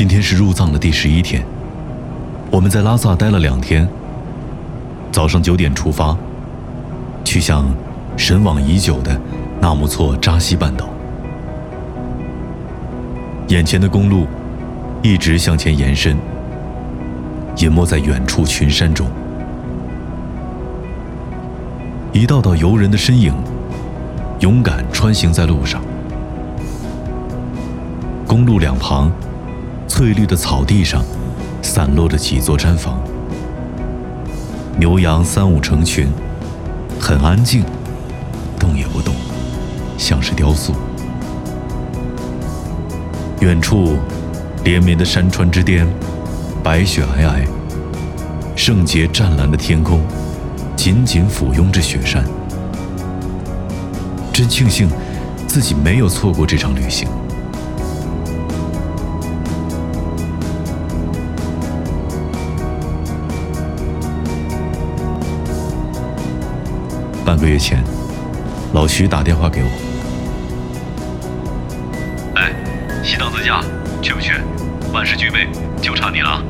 今天是入藏的第十一天，我们在拉萨待了两天。早上九点出发，去向神往已久的纳木错扎西半岛。眼前的公路一直向前延伸，隐没在远处群山中。一道道游人的身影，勇敢穿行在路上。公路两旁，翠绿的草地上，散落着几座毡房。牛羊三五成群，很安静，动也不动，像是雕塑。远处，连绵的山川之巅，白雪皑皑，圣洁湛蓝的天空，紧紧俯拥着雪山。真庆幸，自己没有错过这场旅行。半个月前，老徐打电话给我。哎，西藏自驾，去不去？万事俱备，就差你了。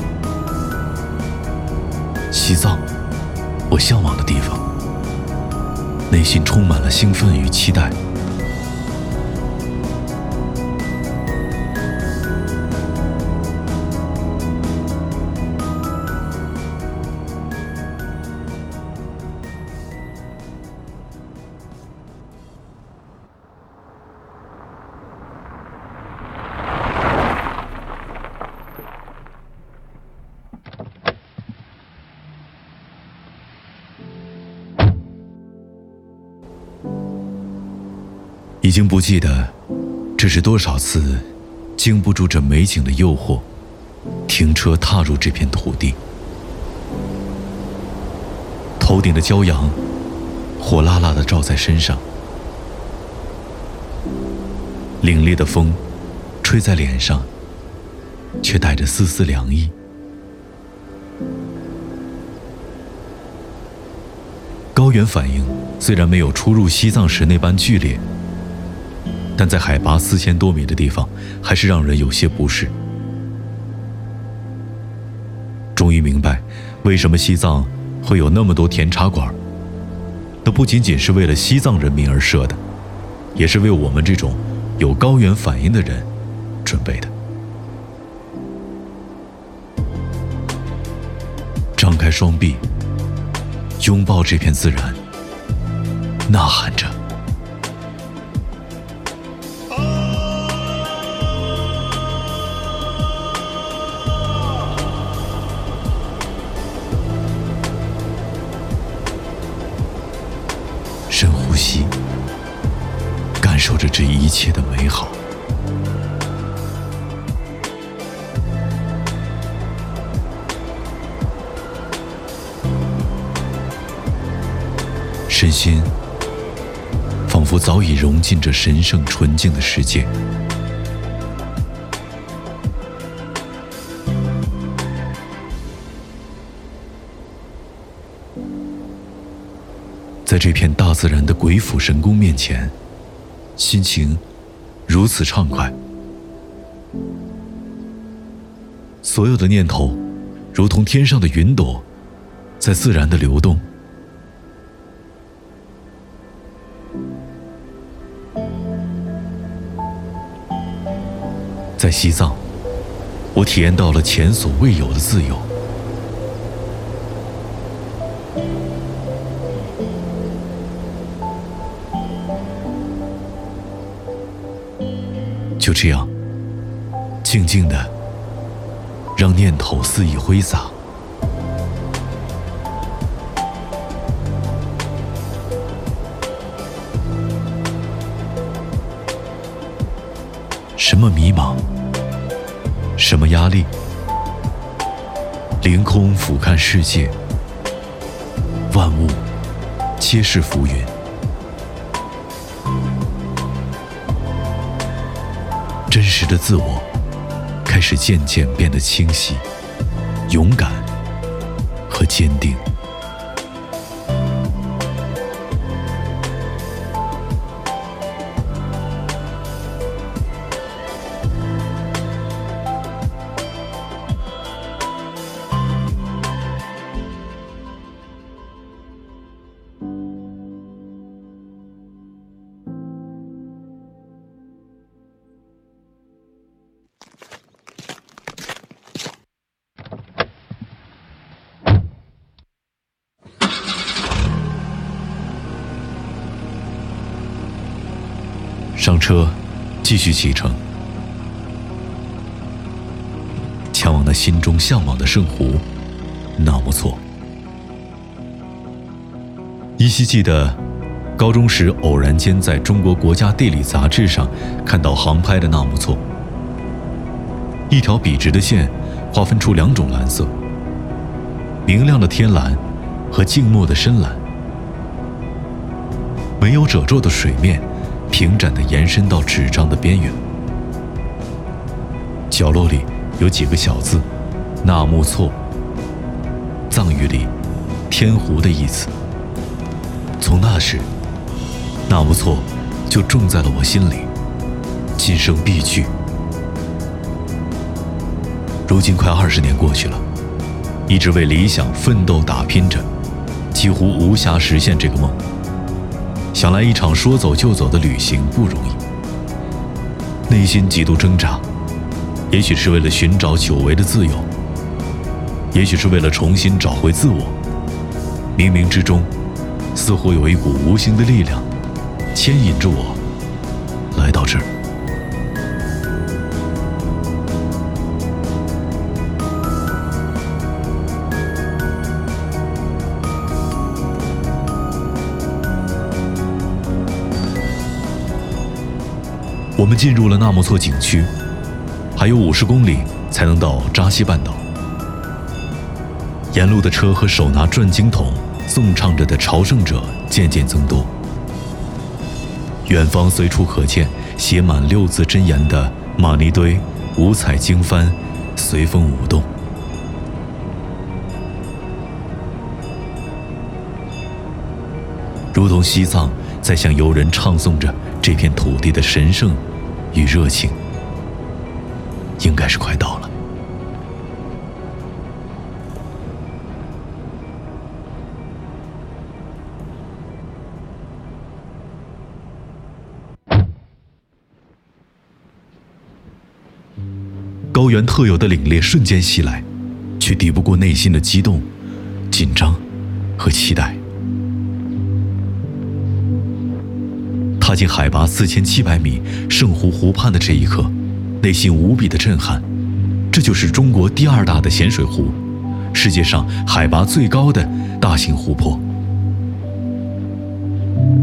西藏，我向往的地方，内心充满了兴奋与期待。已经不记得这是多少次经不住这美景的诱惑，停车踏入这片土地。头顶的骄阳火辣辣的照在身上，凛冽的风吹在脸上，却带着丝丝凉意。高原反应虽然没有初入西藏时那般剧烈。但在海拔四千多米的地方，还是让人有些不适。终于明白，为什么西藏会有那么多甜茶馆。那不仅仅是为了西藏人民而设的，也是为我们这种有高原反应的人准备的。张开双臂，拥抱这片自然，呐喊着。受着这一切的美好。身心仿佛早已融进这神圣纯净的世界。在这片大自然的鬼斧神工面前，心情如此畅快，所有的念头如同天上的云朵，在自然的流动。在西藏，我体验到了前所未有的自由。就这样，静静的，让念头肆意挥洒。什么迷茫？什么压力？凌空俯瞰世界，万物皆是浮云。真实的自我开始渐渐变得清晰、勇敢和坚定。上车，继续启程，前往那心中向往的圣湖——纳木错。依稀记得，高中时偶然间在中国国家地理杂志上看到航拍的纳木错，一条笔直的线，划分出两种蓝色：明亮的天蓝和静默的深蓝。没有褶皱的水面。平展的延伸到纸张的边缘，角落里有几个小字“纳木错”，藏语里“天湖”的意思。从那时，纳木错就种在了我心里，今生必去。如今快二十年过去了，一直为理想奋斗打拼着，几乎无暇实现这个梦。想来一场说走就走的旅行不容易，内心极度挣扎，也许是为了寻找久违的自由，也许是为了重新找回自我。冥冥之中，似乎有一股无形的力量，牵引着我来到这。我们进入了纳木错景区，还有五十公里才能到扎西半岛。沿路的车和手拿转经筒颂唱着的朝圣者渐渐增多，远方随处可见写满六字真言的玛尼堆五彩经幡随风舞动，如同西藏在向游人唱诵着这片土地的神圣。与热情，应该是快到了。高原特有的凛冽瞬间袭来，却抵不过内心的激动、紧张和期待。踏进海拔四千七百米圣湖湖畔的这一刻，内心无比的震撼。这就是中国第二大的咸水湖，世界上海拔最高的大型湖泊。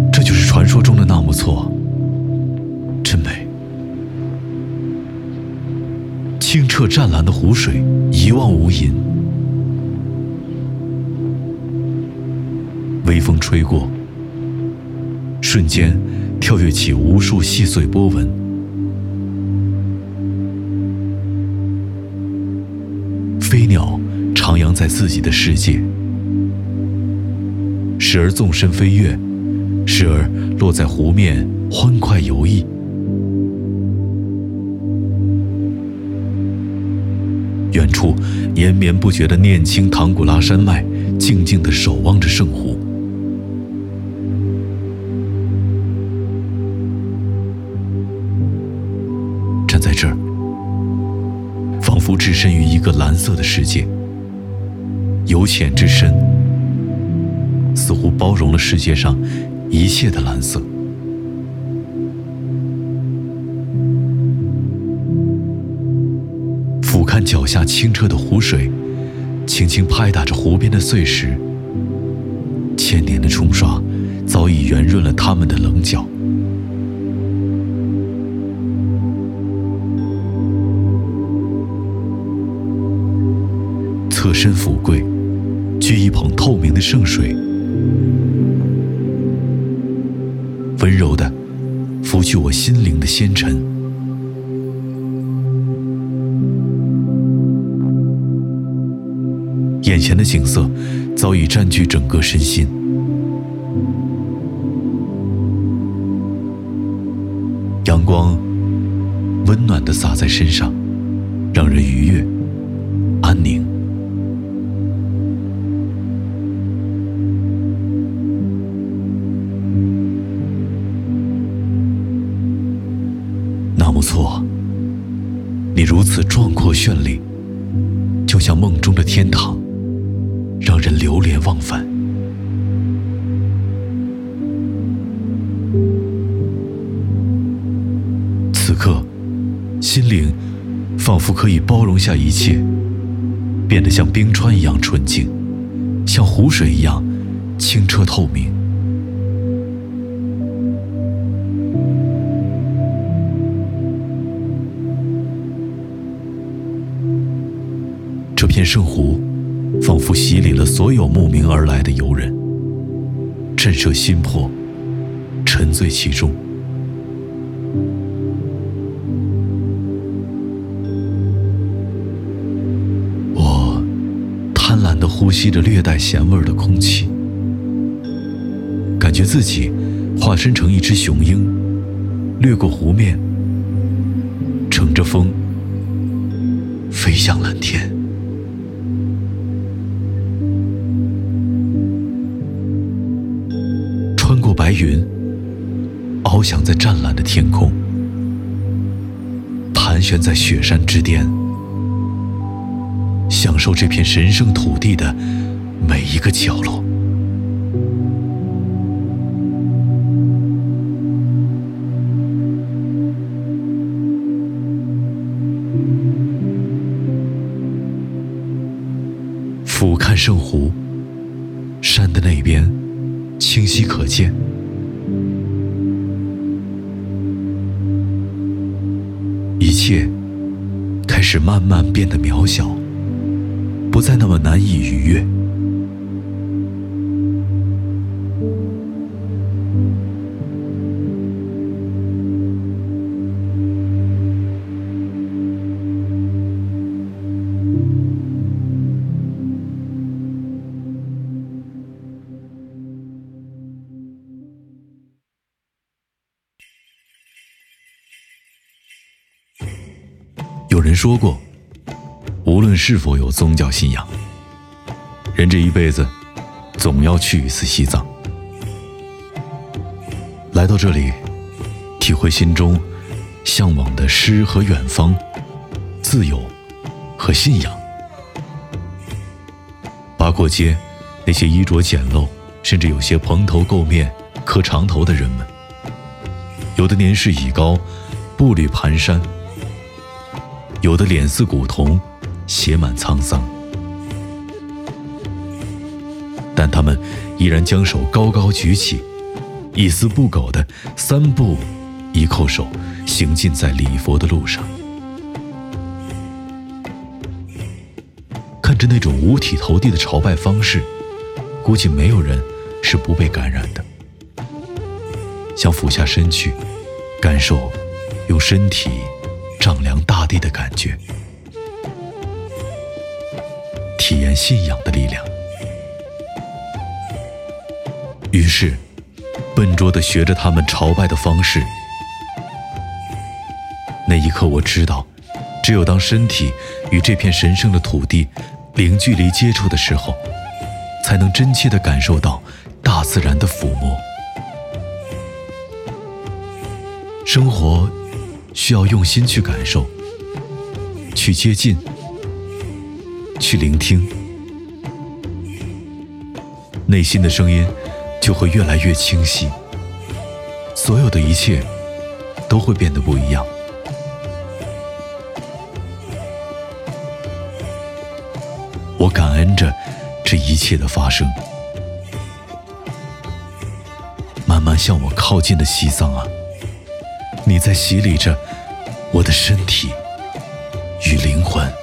这就是传说中的纳木错，真美。清澈湛蓝的湖水一望无垠，微风吹过，瞬间。跳跃起无数细碎波纹，飞鸟徜徉在自己的世界，时而纵身飞跃，时而落在湖面欢快游弋。远处延绵不绝的念青唐古拉山脉，静静地守望着圣湖。置身于一个蓝色的世界，由浅至深，似乎包容了世界上一切的蓝色。俯瞰脚下清澈的湖水，轻轻拍打着湖边的碎石，千年的冲刷早已圆润了它们的棱角。侧身俯跪，掬一捧透明的圣水，温柔的拂去我心灵的纤尘。眼前的景色早已占据整个身心，阳光温暖的洒在身上，让人愉悦、安宁。不错，你如此壮阔绚丽，就像梦中的天堂，让人流连忘返。此刻心灵仿佛可以包容下一切，变得像冰川一样纯净，像湖水一样清澈透明。这片圣湖，仿佛洗礼了所有慕名而来的游人，震慑心魄，沉醉其中。我贪婪地呼吸着略带咸味的空气，感觉自己化身成一只雄鹰，掠过湖面，乘着风，飞向蓝天。白云，翱翔在湛蓝的天空，盘旋在雪山之巅，享受这片神圣土地的每一个角落。慢慢变得渺小，不再那么难以逾越。说过，无论是否有宗教信仰，人这一辈子总要去一次西藏。来到这里，体会心中向往的诗和远方、自由和信仰。八廓街那些衣着简陋，甚至有些蓬头垢面、磕长头的人们，有的年事已高，步履蹒跚。有的脸似古铜，写满沧桑，但他们依然将手高高举起，一丝不苟的三步一叩首，行进在礼佛的路上。看着那种五体投地的朝拜方式，估计没有人是不被感染的。想俯下身去，感受用身体。丈量大地的感觉，体验信仰的力量。于是，笨拙地学着他们朝拜的方式。那一刻，我知道，只有当身体与这片神圣的土地零距离接触的时候，才能真切地感受到大自然的抚摸。生活。需要用心去感受，去接近，去聆听，内心的声音就会越来越清晰，所有的一切都会变得不一样。我感恩着这一切的发生，慢慢向我靠近的西藏啊，你在洗礼着。我的身体与灵魂。